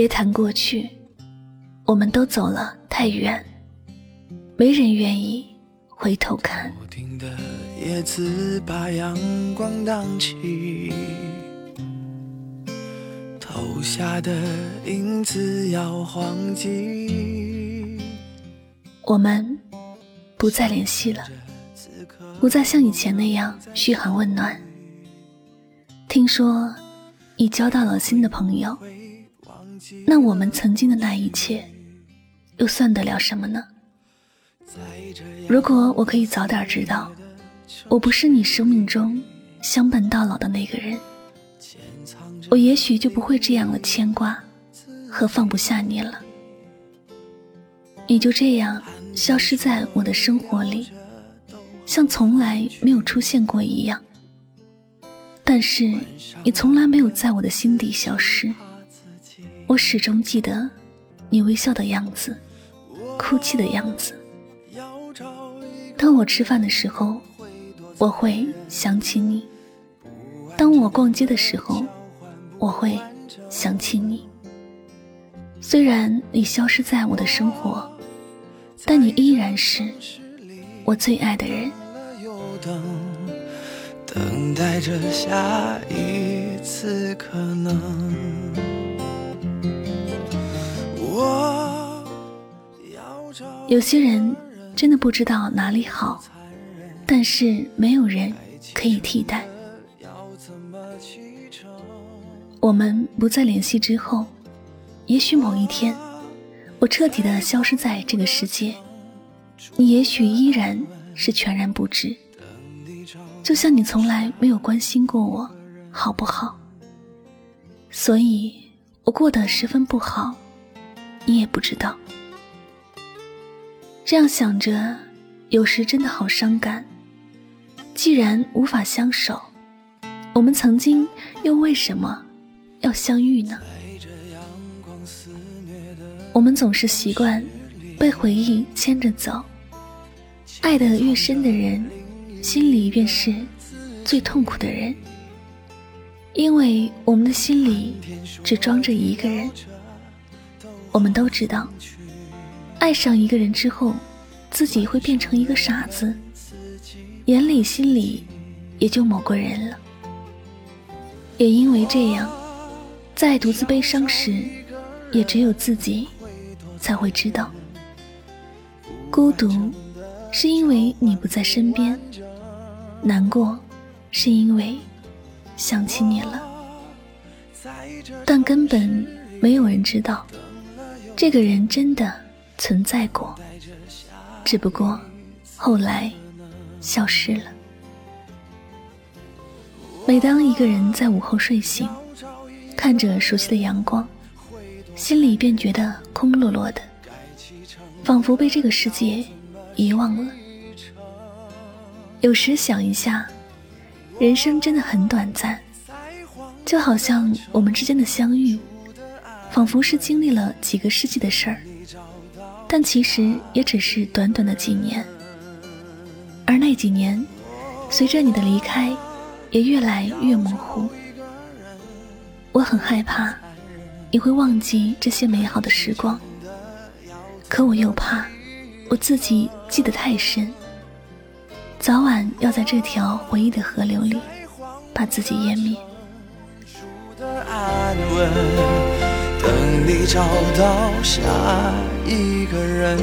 别谈过去，我们都走了太远，没人愿意回头看。不停的叶子把阳光荡起，投下的影子摇晃起。我们不再联系了，不再像以前那样嘘寒问暖。听说你交到了新的朋友。那我们曾经的那一切，又算得了什么呢？如果我可以早点知道，我不是你生命中相伴到老的那个人，我也许就不会这样的牵挂和放不下你了。你就这样消失在我的生活里，像从来没有出现过一样。但是你从来没有在我的心底消失。我始终记得你微笑的样子，哭泣的样子。当我吃饭的时候，我会想起你；当我逛街的时候，我会想起你。虽然你消失在我的生活，但你依然是我最爱的人。等待着下一次可能。我有些人真的不知道哪里好，但是没有人可以替代。我们不再联系之后，也许某一天，我彻底的消失在这个世界，你也许依然是全然不知，就像你从来没有关心过我好不好。所以我过得十分不好，你也不知道。这样想着，有时真的好伤感。既然无法相守，我们曾经又为什么要相遇呢？我们总是习惯被回忆牵着走，爱得越深的人，心里越是最痛苦的人，因为我们的心里只装着一个人。我们都知道。爱上一个人之后，自己会变成一个傻子，眼里心里也就某个人了。也因为这样，在独自悲伤时，也只有自己才会知道，孤独是因为你不在身边，难过是因为想起你了，但根本没有人知道，这个人真的。存在过，只不过后来消失了。每当一个人在午后睡醒，看着熟悉的阳光，心里便觉得空落落的，仿佛被这个世界遗忘了。有时想一下，人生真的很短暂，就好像我们之间的相遇，仿佛是经历了几个世纪的事儿。但其实也只是短短的几年，而那几年，随着你的离开，也越来越模糊。我很害怕你会忘记这些美好的时光，可我又怕我自己记得太深，早晚要在这条回忆的河流里把自己淹灭。等你找到下一个人，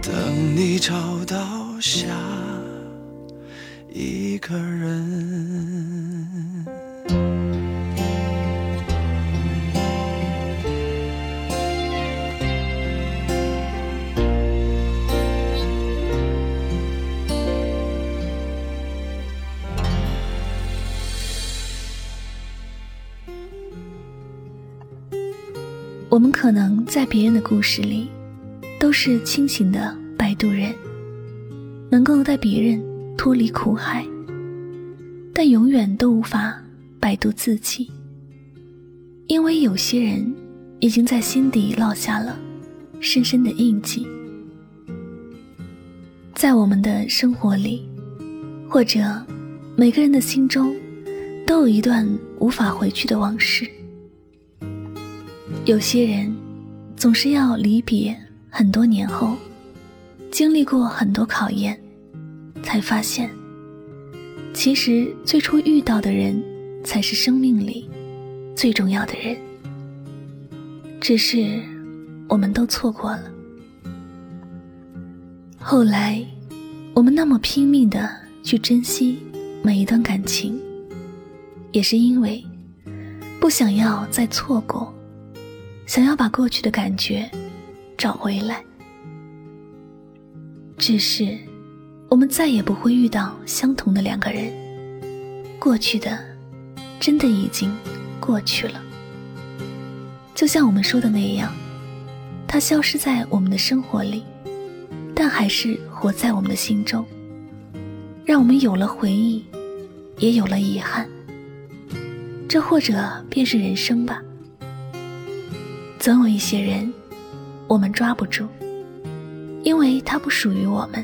等你找到下一个人。我们可能在别人的故事里，都是清醒的摆渡人，能够带别人脱离苦海，但永远都无法摆渡自己，因为有些人已经在心底烙下了深深的印记。在我们的生活里，或者每个人的心中，都有一段无法回去的往事。有些人总是要离别很多年后，经历过很多考验，才发现，其实最初遇到的人才是生命里最重要的人。只是我们都错过了。后来，我们那么拼命的去珍惜每一段感情。也是因为不想要再错过，想要把过去的感觉找回来。只是我们再也不会遇到相同的两个人，过去的真的已经过去了。就像我们说的那样，它消失在我们的生活里，但还是活在我们的心中，让我们有了回忆，也有了遗憾。这或者便是人生吧。总有一些人，我们抓不住，因为他不属于我们；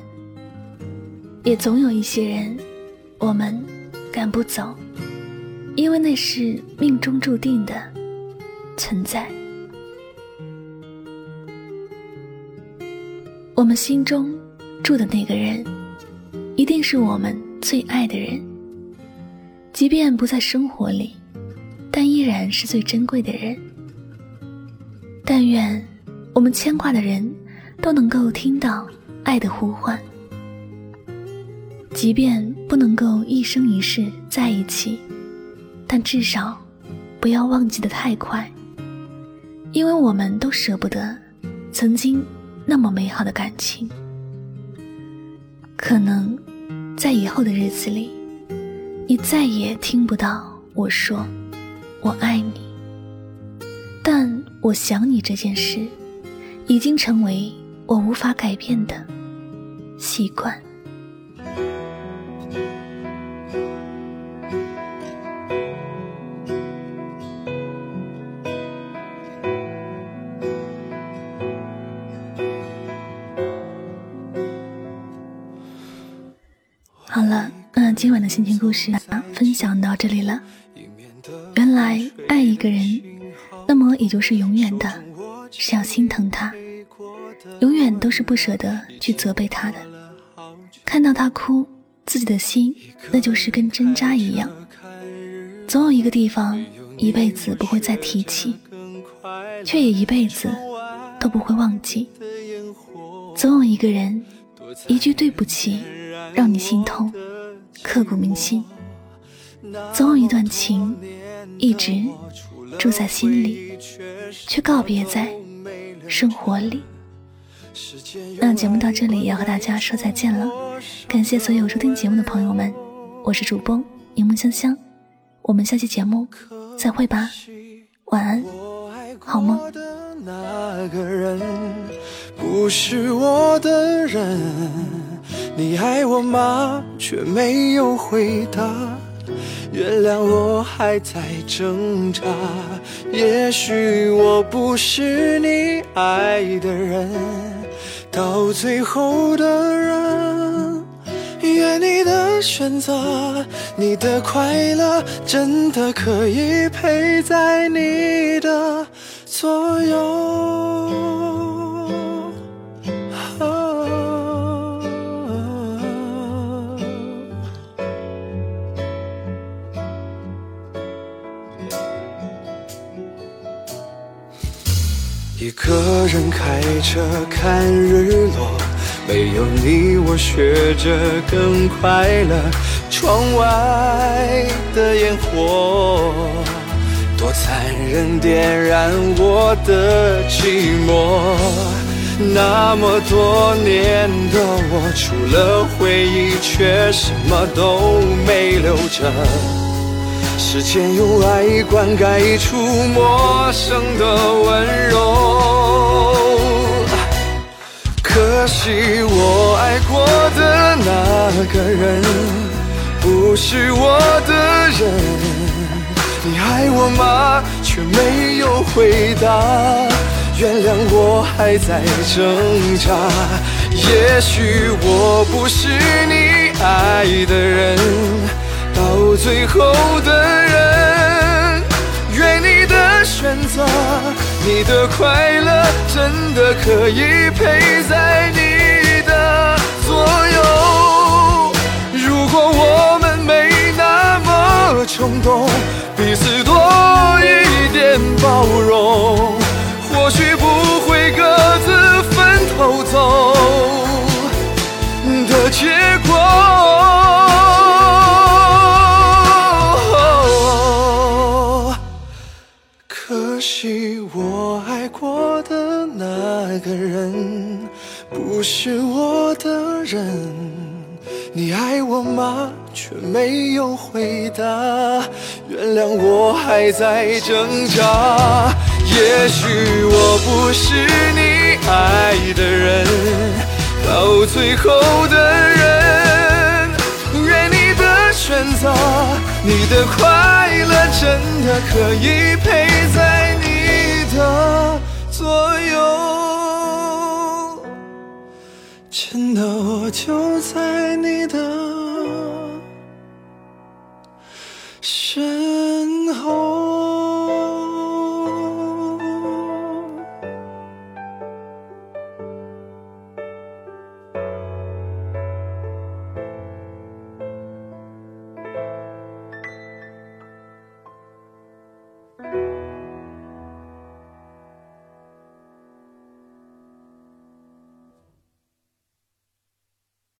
也总有一些人，我们赶不走，因为那是命中注定的存在。我们心中住的那个人，一定是我们最爱的人，即便不在生活里。但依然是最珍贵的人。但愿我们牵挂的人都能够听到爱的呼唤，即便不能够一生一世在一起，但至少不要忘记的太快，因为我们都舍不得曾经那么美好的感情。可能在以后的日子里，你再也听不到我说。我爱你，但我想你这件事，已经成为我无法改变的习惯。好了，那今晚的心情故事啊，分享到这里了。原来爱一个人，也就是永远的，是要心疼他，永远都是不舍得去责备他的。看到他哭，自己的心那就是跟针扎一样。总有一个地方，一辈子不会再提起，却也一辈子都不会忘记。总有一个人，一句对不起，让你心痛，刻骨铭心。总有一段情，一直住在心里，却告别在生活里。那节目到这里要和大家说再见了，感谢所有收听节目的朋友们，我是主播柠檬香香，我们下期节目再会吧，晚安，好梦。不是我的人，你爱我吗？却没有回答。原谅我还在挣扎，也许我不是你爱的人，到最后的人。愿你的选择，你的快乐，真的可以陪在你的左右。个人开车看日落，没有你我学着更快乐。窗外的烟火，多残忍，点燃我的寂寞。那么多年的我，除了回忆，却什么都没留着。时间用爱灌溉出陌生的温柔，可惜我爱过的那个人不是我的人。你爱我吗？却没有回答。原谅我还在挣扎。也许我不是你爱的人。到。最后的人。你的选择，你的快乐，真的可以陪在你的左右。我爱过的那个人不是我的人。你爱我吗？却没有回答。原谅我还在挣扎。也许我不是你爱的人，到最后的人。愿你的选择，你的快乐，真的可以陪在的左右真的我就在你的